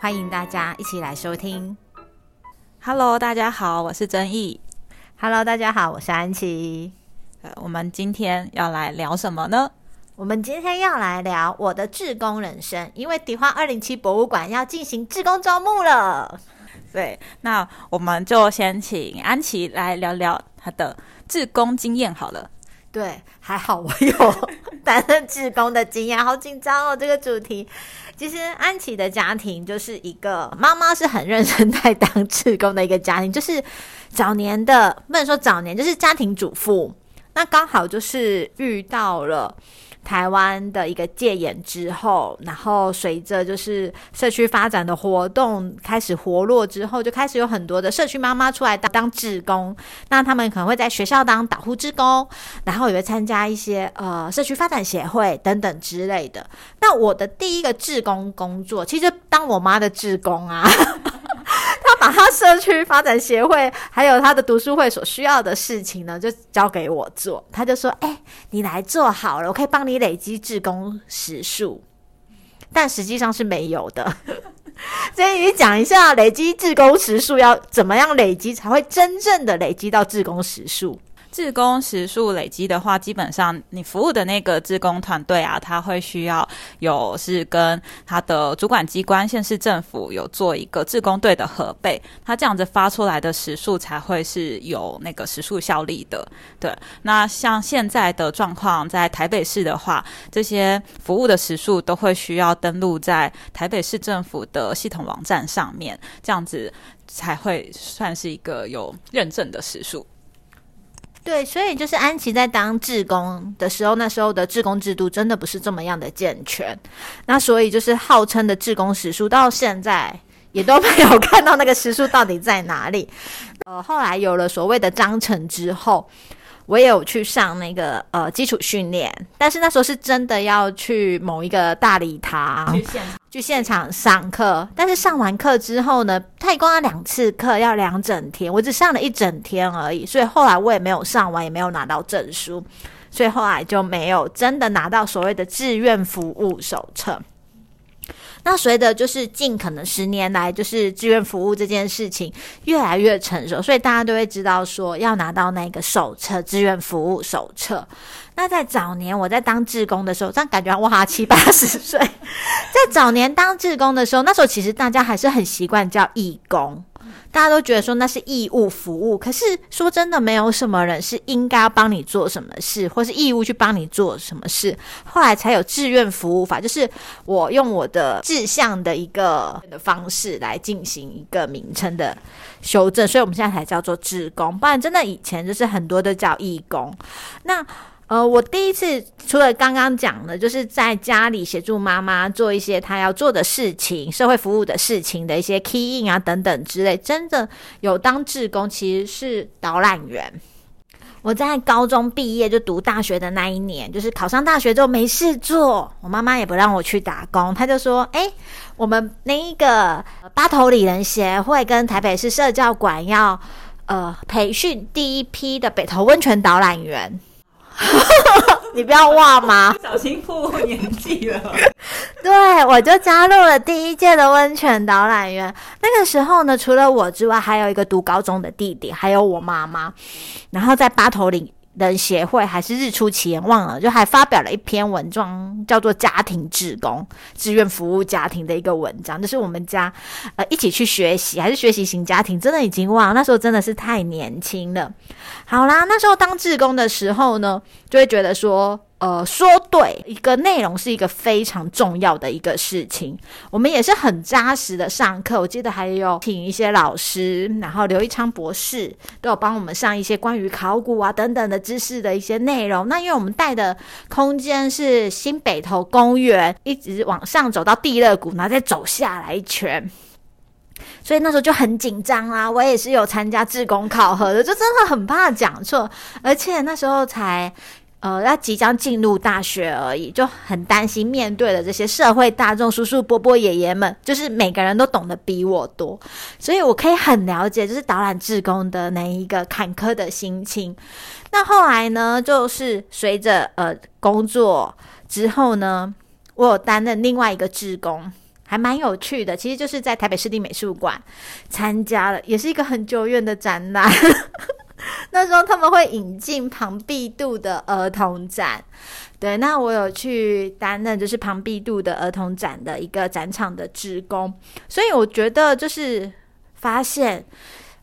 欢迎大家一起来收听。Hello，大家好，我是曾毅。Hello，大家好，我是安琪。呃，我们今天要来聊什么呢？我们今天要来聊我的志工人生，因为迪化二零七博物馆要进行志工招募了。对，那我们就先请安琪来聊聊她的志工经验好了。对，还好我有担任志工的经验，好紧张哦！这个主题，其实安琪的家庭就是一个妈妈是很认真在当志工的一个家庭，就是早年的不能说早年，就是家庭主妇。那刚好就是遇到了台湾的一个戒严之后，然后随着就是社区发展的活动开始活络之后，就开始有很多的社区妈妈出来当当志工。那他们可能会在学校当导护志工，然后也会参加一些呃社区发展协会等等之类的。那我的第一个志工工作，其实当我妈的志工啊。把他社区发展协会还有他的读书会所需要的事情呢，就交给我做。他就说：“哎、你来做好了，我可以帮你累积志工时数。”但实际上是没有的。所以你讲一下累积志工时数要怎么样累积，才会真正的累积到志工时数？志工时数累积的话，基本上你服务的那个志工团队啊，他会需要有是跟他的主管机关县市政府有做一个志工队的核备，他这样子发出来的时数才会是有那个时数效力的。对，那像现在的状况，在台北市的话，这些服务的时数都会需要登录在台北市政府的系统网站上面，这样子才会算是一个有认证的时数。对，所以就是安琪在当志工的时候，那时候的志工制度真的不是这么样的健全，那所以就是号称的志工时数到现在也都没有看到那个时数到底在哪里。呃，后来有了所谓的章程之后。我也有去上那个呃基础训练，但是那时候是真的要去某一个大礼堂去现场上课，但是上完课之后呢，他一共要两次课，要两整天，我只上了一整天而已，所以后来我也没有上完，也没有拿到证书，所以后来就没有真的拿到所谓的志愿服务手册。那随着就是近可能十年来，就是志愿服务这件事情越来越成熟，所以大家都会知道说要拿到那个手册，志愿服务手册。那在早年我在当志工的时候，这样感觉哇七八十岁，在早年当志工的时候，那时候其实大家还是很习惯叫义工。大家都觉得说那是义务服务，可是说真的，没有什么人是应该要帮你做什么事，或是义务去帮你做什么事。后来才有志愿服务法，就是我用我的志向的一个的方式来进行一个名称的修正，所以我们现在才叫做志工，不然真的以前就是很多都叫义工。那呃，我第一次除了刚刚讲的，就是在家里协助妈妈做一些她要做的事情、社会服务的事情的一些 key in 啊等等之类，真的有当志工，其实是导览员。我在高中毕业就读大学的那一年，就是考上大学之后没事做，我妈妈也不让我去打工，她就说：“哎、我们那一个八头里人协会跟台北市社教馆要呃培训第一批的北投温泉导览员。”你不要忘吗？小心破我年纪了。对，我就加入了第一届的温泉导览员。那个时候呢，除了我之外，还有一个读高中的弟弟，还有我妈妈。然后在八头岭人协会还是日出奇言忘了，就还发表了一篇文章，叫做《家庭志工志愿服务家庭》的一个文章，就是我们家呃一起去学习，还是学习型家庭，真的已经忘了，那时候真的是太年轻了。好啦，那时候当志工的时候呢，就会觉得说，呃，说对一个内容是一个非常重要的一个事情。我们也是很扎实的上课，我记得还有请一些老师，然后刘一昌博士都有帮我们上一些关于考古啊等等的知识的一些内容。那因为我们带的空间是新北投公园，一直往上走到地热谷，然后再走下来一圈，所以那时候就很紧张啊。我也是有参加志工考核的，就真的很怕讲错，而且那时候才。呃，要即将进入大学而已，就很担心面对的这些社会大众、叔叔伯伯、爷爷们，就是每个人都懂得比我多，所以我可以很了解，就是导览志工的那一个坎坷的心情。那后来呢，就是随着呃工作之后呢，我有担任另外一个志工，还蛮有趣的，其实就是在台北市立美术馆参加了，也是一个很久远的展览。那时候他们会引进庞毕度的儿童展，对，那我有去担任就是庞毕度的儿童展的一个展场的职工，所以我觉得就是发现。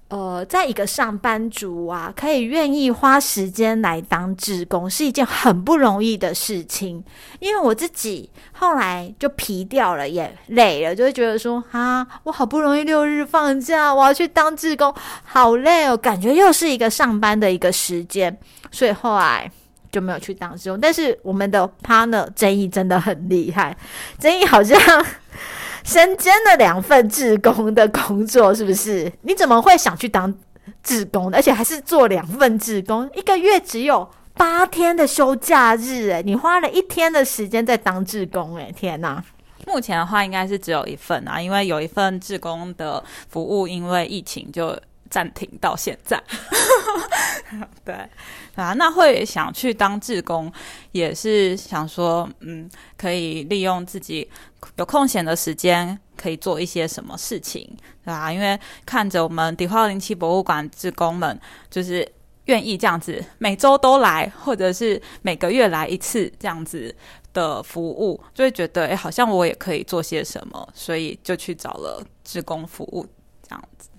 呃，在一个上班族啊，可以愿意花时间来当志工，是一件很不容易的事情。因为我自己后来就疲掉了，也累了，就会觉得说，啊，我好不容易六日放假，我要去当志工，好累哦，感觉又是一个上班的一个时间，所以后来就没有去当志工。但是我们的 partner 争议真的很厉害，争议好像。身兼了两份志工的工作，是不是？你怎么会想去当志工而且还是做两份志工，一个月只有八天的休假日，诶，你花了一天的时间在当志工，诶，天哪！目前的话，应该是只有一份啊，因为有一份志工的服务，因为疫情就暂停到现在。对啊，那会想去当志工，也是想说，嗯，可以利用自己。有空闲的时间可以做一些什么事情，对吧？因为看着我们迪化二零七博物馆志工们，就是愿意这样子每周都来，或者是每个月来一次这样子的服务，就会觉得哎，好像我也可以做些什么，所以就去找了志工服务这样子。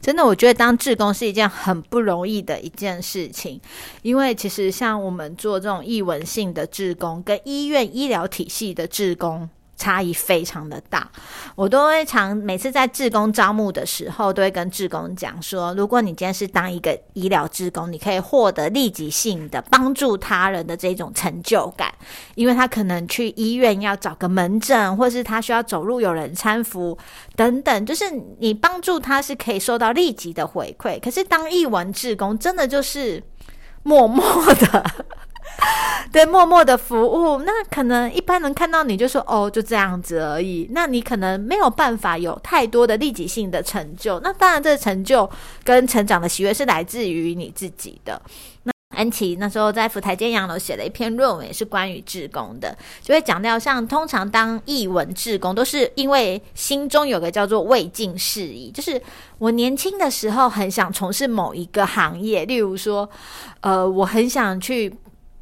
真的，我觉得当志工是一件很不容易的一件事情，因为其实像我们做这种译文性的志工，跟医院医疗体系的志工。差异非常的大，我都会常每次在志工招募的时候，都会跟志工讲说，如果你今天是当一个医疗志工，你可以获得立即性的帮助他人的这种成就感，因为他可能去医院要找个门诊，或是他需要走路有人搀扶等等，就是你帮助他是可以收到立即的回馈。可是当译文志工，真的就是默默的。对，默默的服务，那可能一般人看到你就说哦，就这样子而已。那你可能没有办法有太多的立即性的成就。那当然，这个成就跟成长的喜悦是来自于你自己的。那安琪那时候在福台监洋楼写了一篇论文，也是关于志工的，就会讲到像通常当译文志工，都是因为心中有个叫做未尽事宜，就是我年轻的时候很想从事某一个行业，例如说，呃，我很想去。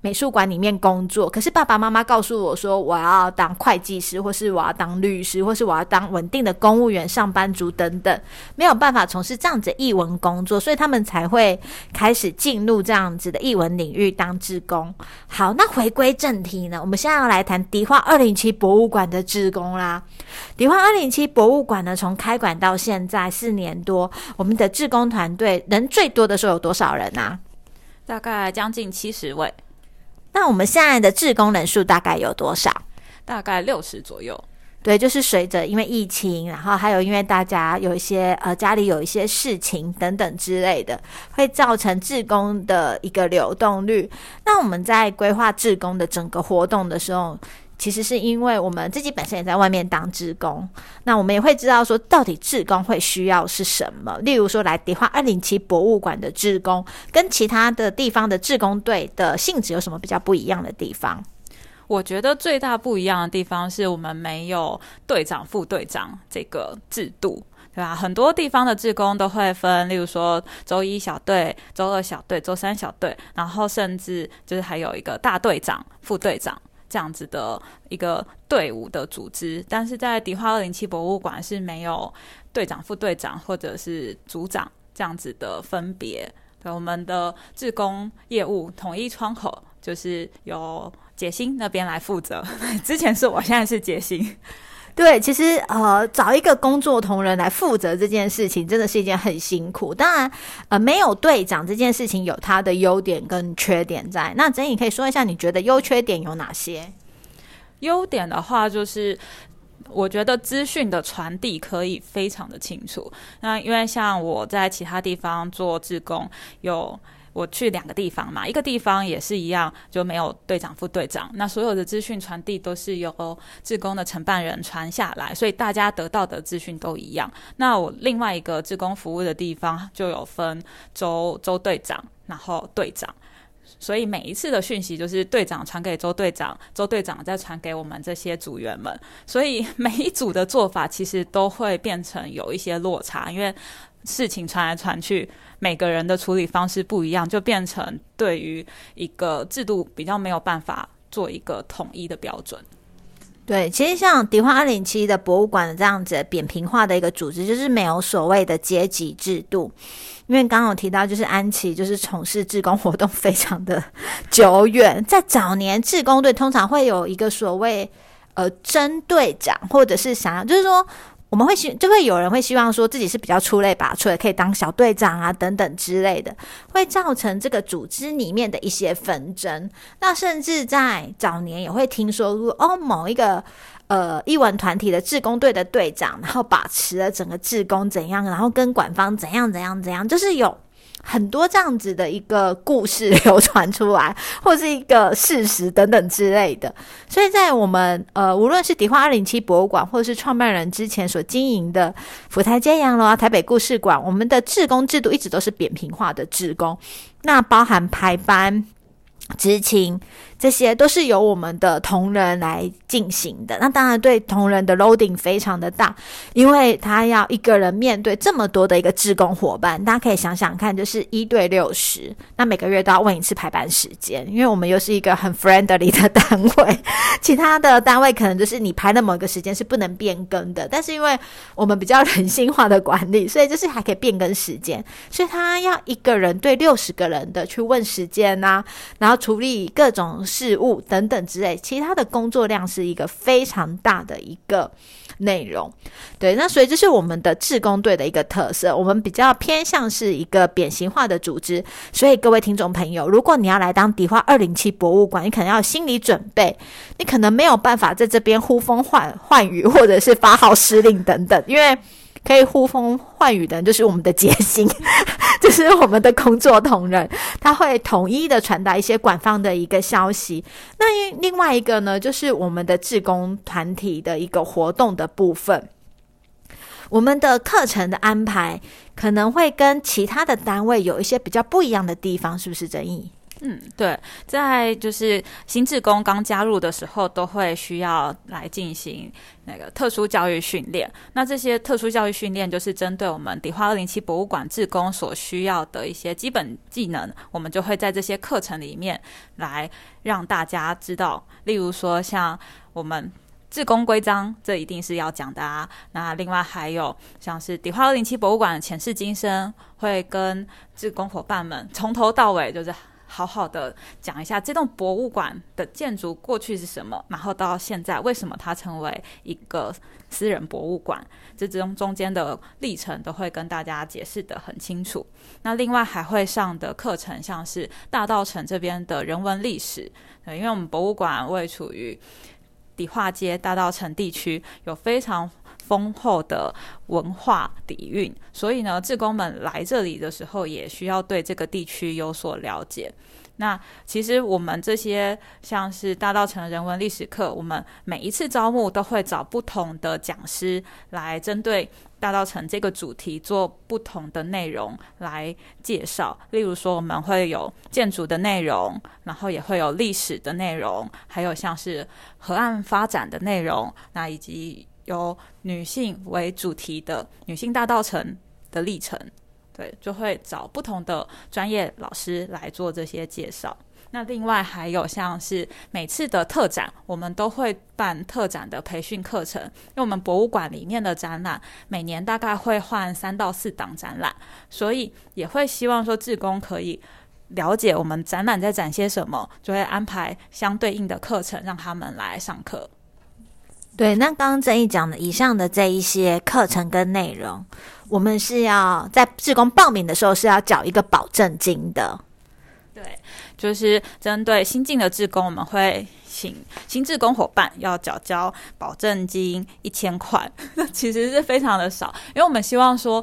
美术馆里面工作，可是爸爸妈妈告诉我说，我要当会计师，或是我要当律师，或是我要当稳定的公务员、上班族等等，没有办法从事这样子译文工作，所以他们才会开始进入这样子的译文领域当职工。好，那回归正题呢，我们现在要来谈迪化二零七博物馆的职工啦。迪化二零七博物馆呢，从开馆到现在四年多，我们的志工团队人最多的时候有多少人啊？大概将近七十位。那我们现在的志工人数大概有多少？大概六十左右。对，就是随着因为疫情，然后还有因为大家有一些呃家里有一些事情等等之类的，会造成志工的一个流动率。那我们在规划志工的整个活动的时候。其实是因为我们自己本身也在外面当职工，那我们也会知道说，到底职工会需要是什么。例如说，来迪化二零七博物馆的职工，跟其他的地方的职工队的性质有什么比较不一样的地方？我觉得最大不一样的地方是我们没有队长、副队长这个制度，对吧？很多地方的职工都会分，例如说周一小队、周二小队、周三小队，然后甚至就是还有一个大队长、副队长。这样子的一个队伍的组织，但是在迪化二零七博物馆是没有队长、副队长或者是组长这样子的分别。对，我们的志工业务统一窗口就是由解星那边来负责。之前是我，现在是解星。对，其实呃，找一个工作同仁来负责这件事情，真的是一件很辛苦。当然，呃，没有队长这件事情有它的优点跟缺点在。那曾颖可以说一下，你觉得优缺点有哪些？优点的话，就是我觉得资讯的传递可以非常的清楚。那因为像我在其他地方做志工，有我去两个地方嘛，一个地方也是一样，就没有队长、副队长，那所有的资讯传递都是由志工的承办人传下来，所以大家得到的资讯都一样。那我另外一个志工服务的地方就有分周周队长，然后队长。所以每一次的讯息就是队长传给周队长，周队长再传给我们这些组员们。所以每一组的做法其实都会变成有一些落差，因为事情传来传去，每个人的处理方式不一样，就变成对于一个制度比较没有办法做一个统一的标准。对，其实像迪化二零七的博物馆这样子扁平化的一个组织，就是没有所谓的阶级制度。因为刚刚有提到，就是安琪就是从事志工活动非常的久远，在早年志工队通常会有一个所谓呃真队长，或者是想要就是说。我们会希就会有人会希望说自己是比较出类拔萃，可以当小队长啊等等之类的，会造成这个组织里面的一些纷争。那甚至在早年也会听说，哦，某一个呃译文团体的志工队的队长，然后把持了整个志工怎样，然后跟管方怎样怎样怎样，就是有。很多这样子的一个故事流传出来，或是一个事实等等之类的。所以在我们呃，无论是迪化二零七博物馆，或者是创办人之前所经营的府台街洋楼啊、台北故事馆，我们的志工制度一直都是扁平化的志工，那包含排班、执勤。这些都是由我们的同仁来进行的，那当然对同仁的 loading 非常的大，因为他要一个人面对这么多的一个职工伙伴，大家可以想想看，就是一对六十，那每个月都要问一次排班时间，因为我们又是一个很 friendly 的单位，其他的单位可能就是你排的某个时间是不能变更的，但是因为我们比较人性化的管理，所以就是还可以变更时间，所以他要一个人对六十个人的去问时间呐，然后处理各种。事务等等之类，其他的工作量是一个非常大的一个内容。对，那所以这是我们的志工队的一个特色，我们比较偏向是一个扁形化的组织。所以各位听众朋友，如果你要来当迪化二零七博物馆，你可能要心理准备，你可能没有办法在这边呼风唤唤雨，或者是发号施令等等，因为。可以呼风唤雨的，就是我们的杰 心，就是我们的工作同仁，他会统一的传达一些官方的一个消息。那另外一个呢，就是我们的志工团体的一个活动的部分，我们的课程的安排可能会跟其他的单位有一些比较不一样的地方，是不是？正义？嗯，对，在就是新志工刚加入的时候，都会需要来进行那个特殊教育训练。那这些特殊教育训练，就是针对我们迪化二零七博物馆志工所需要的一些基本技能，我们就会在这些课程里面来让大家知道。例如说，像我们志工规章，这一定是要讲的啊。那另外还有像是迪化二零七博物馆的前世今生，会跟志工伙伴们从头到尾就是。好好的讲一下这栋博物馆的建筑过去是什么，然后到现在为什么它成为一个私人博物馆，这中中间的历程都会跟大家解释的很清楚。那另外还会上的课程，像是大道城这边的人文历史，对，因为我们博物馆位处于迪化街大道城地区，有非常。丰厚的文化底蕴，所以呢，志工们来这里的时候也需要对这个地区有所了解。那其实我们这些像是大道城人文历史课，我们每一次招募都会找不同的讲师来针对大道城这个主题做不同的内容来介绍。例如说，我们会有建筑的内容，然后也会有历史的内容，还有像是河岸发展的内容，那以及。由女性为主题的女性大道城的历程，对，就会找不同的专业老师来做这些介绍。那另外还有像是每次的特展，我们都会办特展的培训课程，因为我们博物馆里面的展览每年大概会换三到四档展览，所以也会希望说志工可以了解我们展览在展些什么，就会安排相对应的课程让他们来上课。对，那刚刚曾毅讲的以上的这一些课程跟内容，我们是要在志工报名的时候是要缴一个保证金的。对，就是针对新进的志工，我们会请新志工伙伴要缴交保证金一千块，那其实是非常的少，因为我们希望说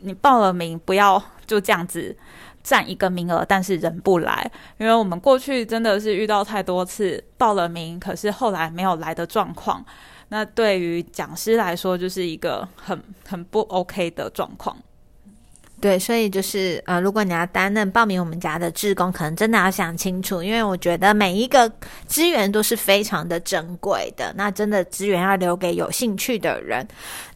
你报了名不要就这样子。占一个名额，但是人不来，因为我们过去真的是遇到太多次报了名，可是后来没有来的状况。那对于讲师来说，就是一个很很不 OK 的状况。对，所以就是呃，如果你要担任报名我们家的志工，可能真的要想清楚，因为我觉得每一个资源都是非常的珍贵的，那真的资源要留给有兴趣的人。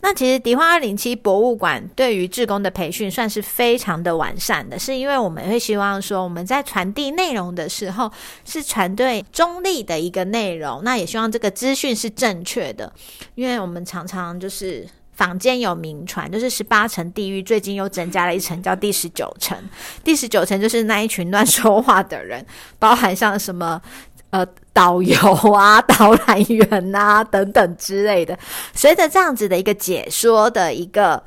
那其实迪化二零七博物馆对于志工的培训算是非常的完善的，是因为我们会希望说我们在传递内容的时候是传对中立的一个内容，那也希望这个资讯是正确的，因为我们常常就是。坊间有名传，就是十八层地狱，最近又增加了一层，叫第十九层。第十九层就是那一群乱说话的人，包含像什么呃导游啊、导览员啊等等之类的。随着这样子的一个解说的一个。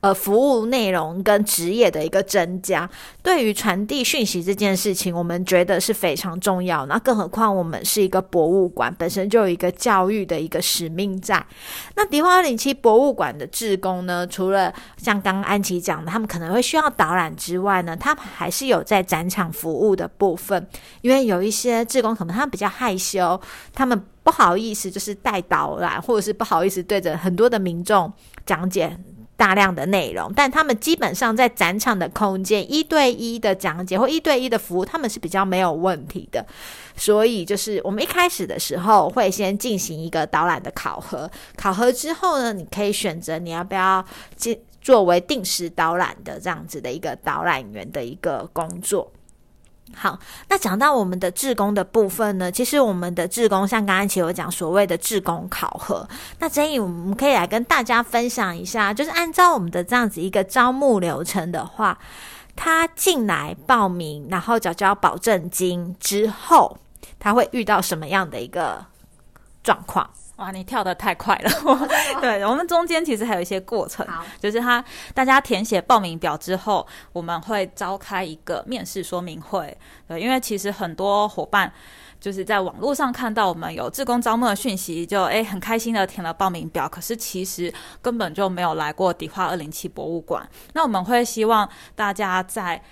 呃，服务内容跟职业的一个增加，对于传递讯息这件事情，我们觉得是非常重要。那更何况我们是一个博物馆，本身就有一个教育的一个使命在。那迪化二零七博物馆的志工呢，除了像刚刚安琪讲的，他们可能会需要导览之外呢，他们还是有在展场服务的部分。因为有一些志工可能他们比较害羞，他们不好意思就是带导览，或者是不好意思对着很多的民众讲解。大量的内容，但他们基本上在展场的空间一对一的讲解或一对一的服务，他们是比较没有问题的。所以就是我们一开始的时候会先进行一个导览的考核，考核之后呢，你可以选择你要不要进作为定时导览的这样子的一个导览员的一个工作。好，那讲到我们的志工的部分呢，其实我们的志工像刚刚其实有讲所谓的志工考核，那建议我们可以来跟大家分享一下，就是按照我们的这样子一个招募流程的话，他进来报名，然后缴交保证金之后，他会遇到什么样的一个状况？哇，你跳的太快了！对我们中间其实还有一些过程，就是他大家填写报名表之后，我们会召开一个面试说明会。对，因为其实很多伙伴就是在网络上看到我们有志工招募的讯息，就诶很开心的填了报名表，可是其实根本就没有来过迪化二零七博物馆。那我们会希望大家在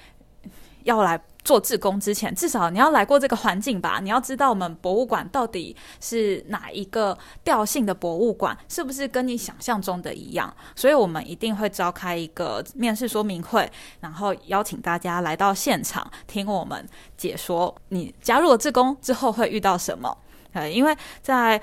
要来。做志工之前，至少你要来过这个环境吧？你要知道我们博物馆到底是哪一个调性的博物馆，是不是跟你想象中的一样？所以我们一定会召开一个面试说明会，然后邀请大家来到现场听我们解说。你加入了志工之后会遇到什么？呃，因为在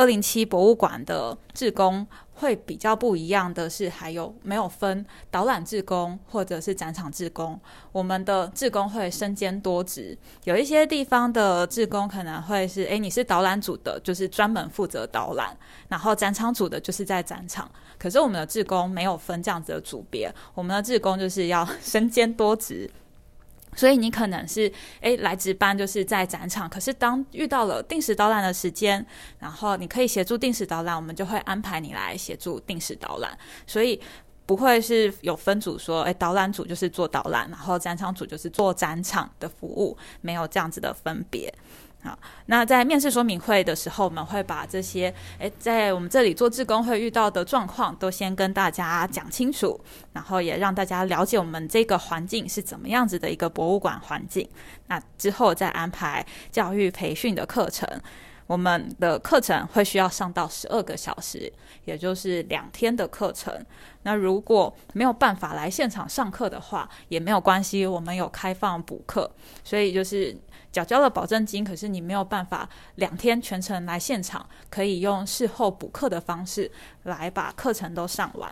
二零七博物馆的志工。会比较不一样的是，还有没有分导览志工或者是展场志工？我们的志工会身兼多职，有一些地方的志工可能会是，诶，你是导览组的，就是专门负责导览；然后展场组的，就是在展场。可是我们的志工没有分这样子的组别，我们的志工就是要 身兼多职。所以你可能是诶来值班，就是在展场。可是当遇到了定时导览的时间，然后你可以协助定时导览，我们就会安排你来协助定时导览。所以不会是有分组说，诶导览组就是做导览，然后展场组就是做展场的服务，没有这样子的分别。好，那在面试说明会的时候，我们会把这些诶，在我们这里做志工会遇到的状况，都先跟大家讲清楚，然后也让大家了解我们这个环境是怎么样子的一个博物馆环境。那之后再安排教育培训的课程，我们的课程会需要上到十二个小时，也就是两天的课程。那如果没有办法来现场上课的话，也没有关系，我们有开放补课，所以就是。缴交了保证金，可是你没有办法两天全程来现场，可以用事后补课的方式来把课程都上完。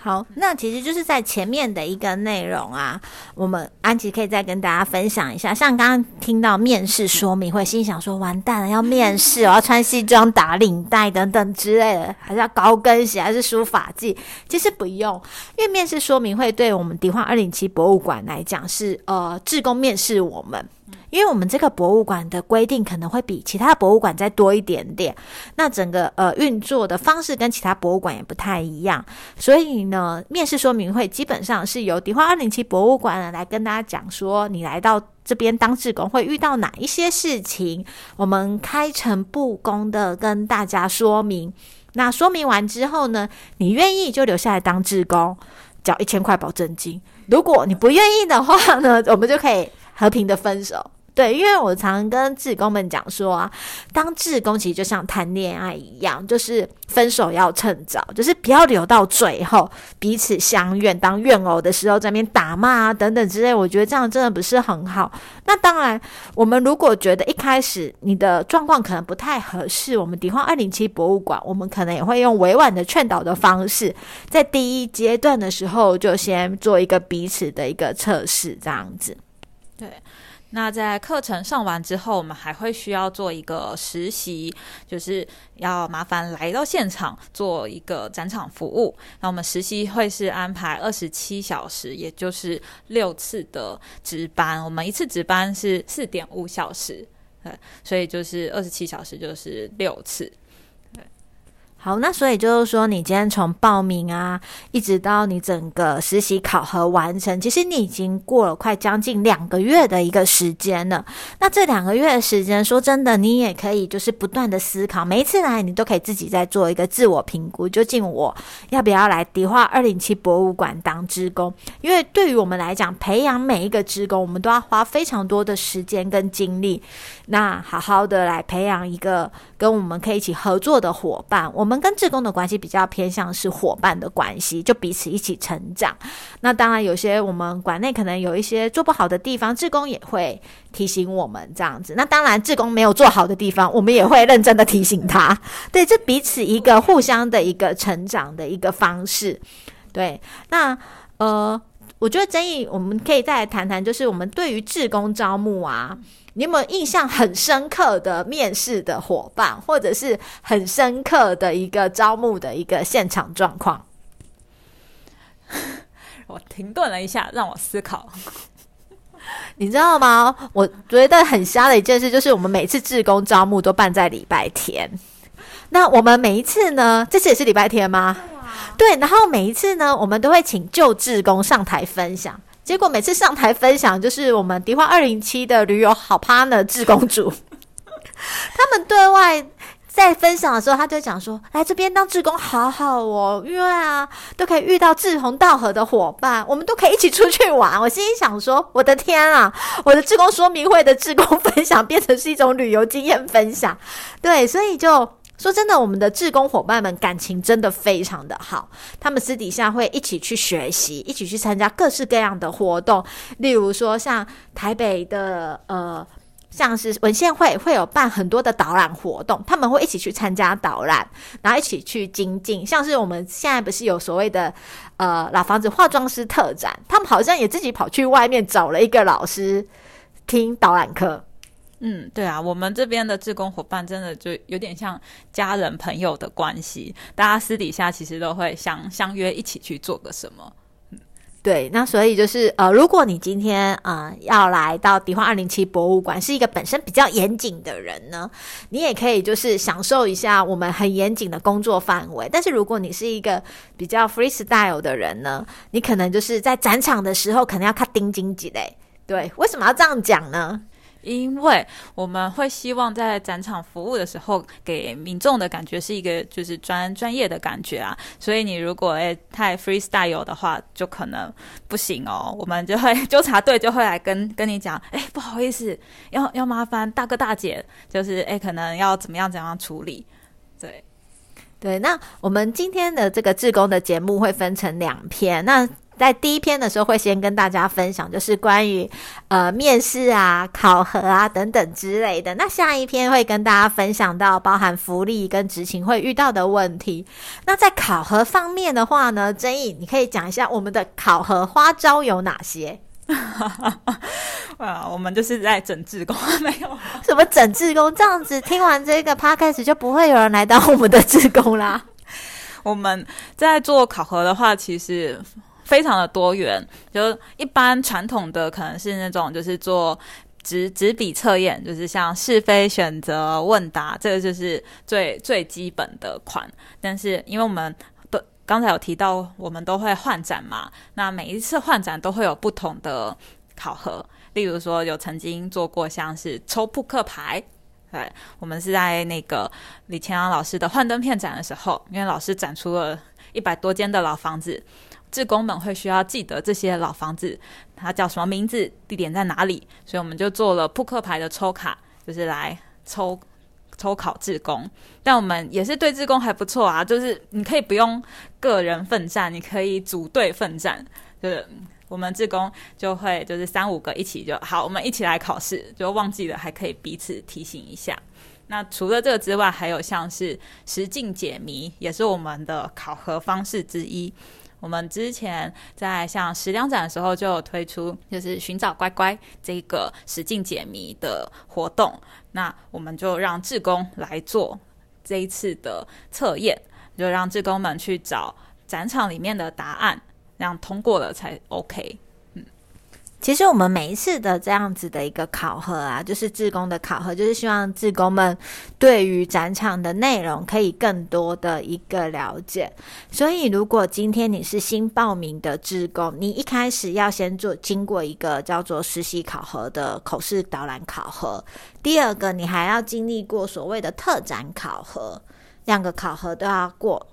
好，那其实就是在前面的一个内容啊，我们安琪可以再跟大家分享一下。像刚刚听到面试说明会，心想说完蛋了，要面试，我要穿西装打领带等等之类的，还是要高跟鞋，还是梳发剂？其实不用，因为面试说明会对我们迪化二零七博物馆来讲是呃，志工面试我们。因为我们这个博物馆的规定可能会比其他博物馆再多一点点，那整个呃运作的方式跟其他博物馆也不太一样，所以呢，面试说明会基本上是由迪化二零七博物馆来跟大家讲说，你来到这边当志工会遇到哪一些事情，我们开诚布公的跟大家说明。那说明完之后呢，你愿意就留下来当志工，缴一千块保证金；如果你不愿意的话呢，我们就可以和平的分手。对，因为我常跟志工们讲说啊，当志工其实就像谈恋爱一样，就是分手要趁早，就是不要留到最后彼此相怨，当怨偶的时候在那边打骂啊等等之类，我觉得这样真的不是很好。那当然，我们如果觉得一开始你的状况可能不太合适，我们迪化二零七博物馆，我们可能也会用委婉的劝导的方式，在第一阶段的时候就先做一个彼此的一个测试，这样子。对。那在课程上完之后，我们还会需要做一个实习，就是要麻烦来到现场做一个展场服务。那我们实习会是安排二十七小时，也就是六次的值班。我们一次值班是四点五小时，对，所以就是二十七小时就是六次。好，那所以就是说，你今天从报名啊，一直到你整个实习考核完成，其实你已经过了快将近两个月的一个时间了。那这两个月的时间，说真的，你也可以就是不断的思考，每一次来你都可以自己再做一个自我评估，究竟我要不要来迪化二零七博物馆当职工？因为对于我们来讲，培养每一个职工，我们都要花非常多的时间跟精力。那好好的来培养一个跟我们可以一起合作的伙伴，我我们跟志工的关系比较偏向是伙伴的关系，就彼此一起成长。那当然，有些我们馆内可能有一些做不好的地方，志工也会提醒我们这样子。那当然，志工没有做好的地方，我们也会认真的提醒他。对，这彼此一个互相的一个成长的一个方式。对，那呃，我觉得争议我们可以再来谈谈，就是我们对于志工招募啊。你有没有印象很深刻的面试的伙伴，或者是很深刻的一个招募的一个现场状况？我停顿了一下，让我思考。你知道吗？我觉得很瞎的一件事，就是我们每次志工招募都办在礼拜天。那我们每一次呢？这次也是礼拜天吗？对。然后每一次呢，我们都会请旧志工上台分享。结果每次上台分享，就是我们迪化二零七的驴友好 partner 志公主，他们对外在分享的时候，他就讲说：“来这边当志工好好哦，因为啊，都可以遇到志同道合的伙伴，我们都可以一起出去玩。”我心里想说：“我的天啊，我的志工说明会的志工分享变成是一种旅游经验分享。”对，所以就。说真的，我们的志工伙伴们感情真的非常的好，他们私底下会一起去学习，一起去参加各式各样的活动。例如说，像台北的呃，像是文献会会有办很多的导览活动，他们会一起去参加导览，然后一起去精进。像是我们现在不是有所谓的呃老房子化妆师特展，他们好像也自己跑去外面找了一个老师听导览课。嗯，对啊，我们这边的志工伙伴真的就有点像家人朋友的关系，大家私底下其实都会相相约一起去做个什么。对，那所以就是呃，如果你今天啊要来到迪化二零七博物馆，是一个本身比较严谨的人呢，你也可以就是享受一下我们很严谨的工作范围。但是如果你是一个比较 freestyle 的人呢，你可能就是在展场的时候可能要看钉金几类。对，为什么要这样讲呢？因为我们会希望在展场服务的时候，给民众的感觉是一个就是专专业的感觉啊，所以你如果诶太 freestyle 的话，就可能不行哦。我们就会纠察队就会来跟跟你讲，哎，不好意思，要要麻烦大哥大姐，就是诶可能要怎么样怎样处理，对对。那我们今天的这个志工的节目会分成两篇，那。在第一篇的时候会先跟大家分享，就是关于呃面试啊、考核啊等等之类的。那下一篇会跟大家分享到包含福利跟执勤会遇到的问题。那在考核方面的话呢，曾颖你可以讲一下我们的考核花招有哪些？啊，我们就是在整治工，没有 什么整治工这样子。听完这个 podcast 就不会有人来当我们的职工啦。我们在做考核的话，其实非常的多元。就一般传统的可能是那种，就是做纸纸笔测验，就是像是非选择问答，这个就是最最基本的款。但是因为我们都刚才有提到，我们都会换展嘛，那每一次换展都会有不同的考核。例如说，有曾经做过像是抽扑克牌。对，我们是在那个李乾阳老师的幻灯片展的时候，因为老师展出了一百多间的老房子，志工们会需要记得这些老房子，它叫什么名字，地点在哪里，所以我们就做了扑克牌的抽卡，就是来抽抽考志工。但我们也是对志工还不错啊，就是你可以不用个人奋战，你可以组队奋战，就是。我们志工就会就是三五个一起就好，我们一起来考试，就忘记了还可以彼此提醒一下。那除了这个之外，还有像是实境解谜，也是我们的考核方式之一。我们之前在像十两展的时候就有推出，就是寻找乖乖这个使劲解谜的活动。那我们就让志工来做这一次的测验，就让志工们去找展场里面的答案。这样通过了才 OK。其实我们每一次的这样子的一个考核啊，就是志工的考核，就是希望志工们对于展场的内容可以更多的一个了解。所以，如果今天你是新报名的志工，你一开始要先做经过一个叫做实习考核的口试导览考核，第二个你还要经历过所谓的特展考核，两个考核都要过。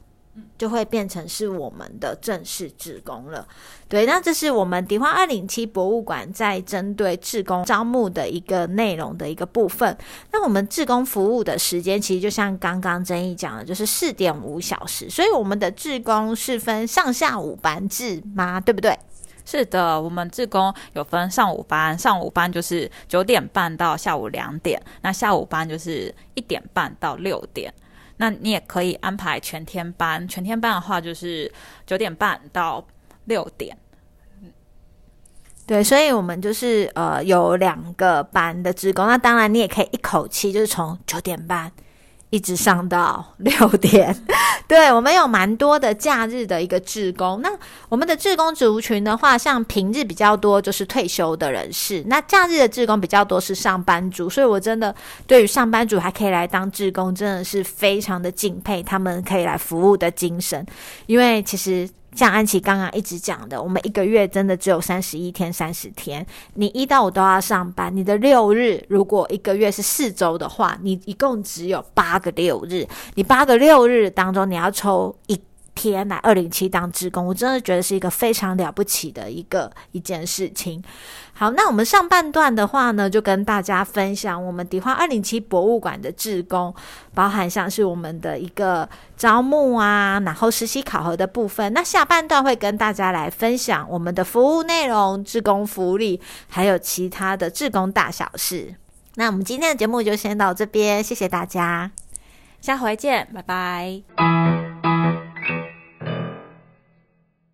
就会变成是我们的正式职工了，对，那这是我们迪化二零七博物馆在针对志工招募的一个内容的一个部分。那我们志工服务的时间其实就像刚刚曾毅讲的，就是四点五小时，所以我们的志工是分上下午班制吗？对不对？是的，我们志工有分上午班，上午班就是九点半到下午两点，那下午班就是一点半到六点。那你也可以安排全天班，全天班的话就是九点半到六点。对，所以我们就是呃有两个班的职工，那当然你也可以一口气就是从九点半。一直上到六点，对我们有蛮多的假日的一个职工。那我们的职工族群的话，像平日比较多就是退休的人士，那假日的职工比较多是上班族。所以我真的对于上班族还可以来当职工，真的是非常的敬佩他们可以来服务的精神，因为其实。像安琪刚刚一直讲的，我们一个月真的只有三十一天、三十天，你一到五都要上班。你的六日如果一个月是四周的话，你一共只有八个六日。你八个六日当中，你要抽一天来二零七当职工，我真的觉得是一个非常了不起的一个一件事情。好，那我们上半段的话呢，就跟大家分享我们迪化二零七博物馆的志工，包含像是我们的一个招募啊，然后实习考核的部分。那下半段会跟大家来分享我们的服务内容、职工福利，还有其他的职工大小事。那我们今天的节目就先到这边，谢谢大家，下回见，拜拜。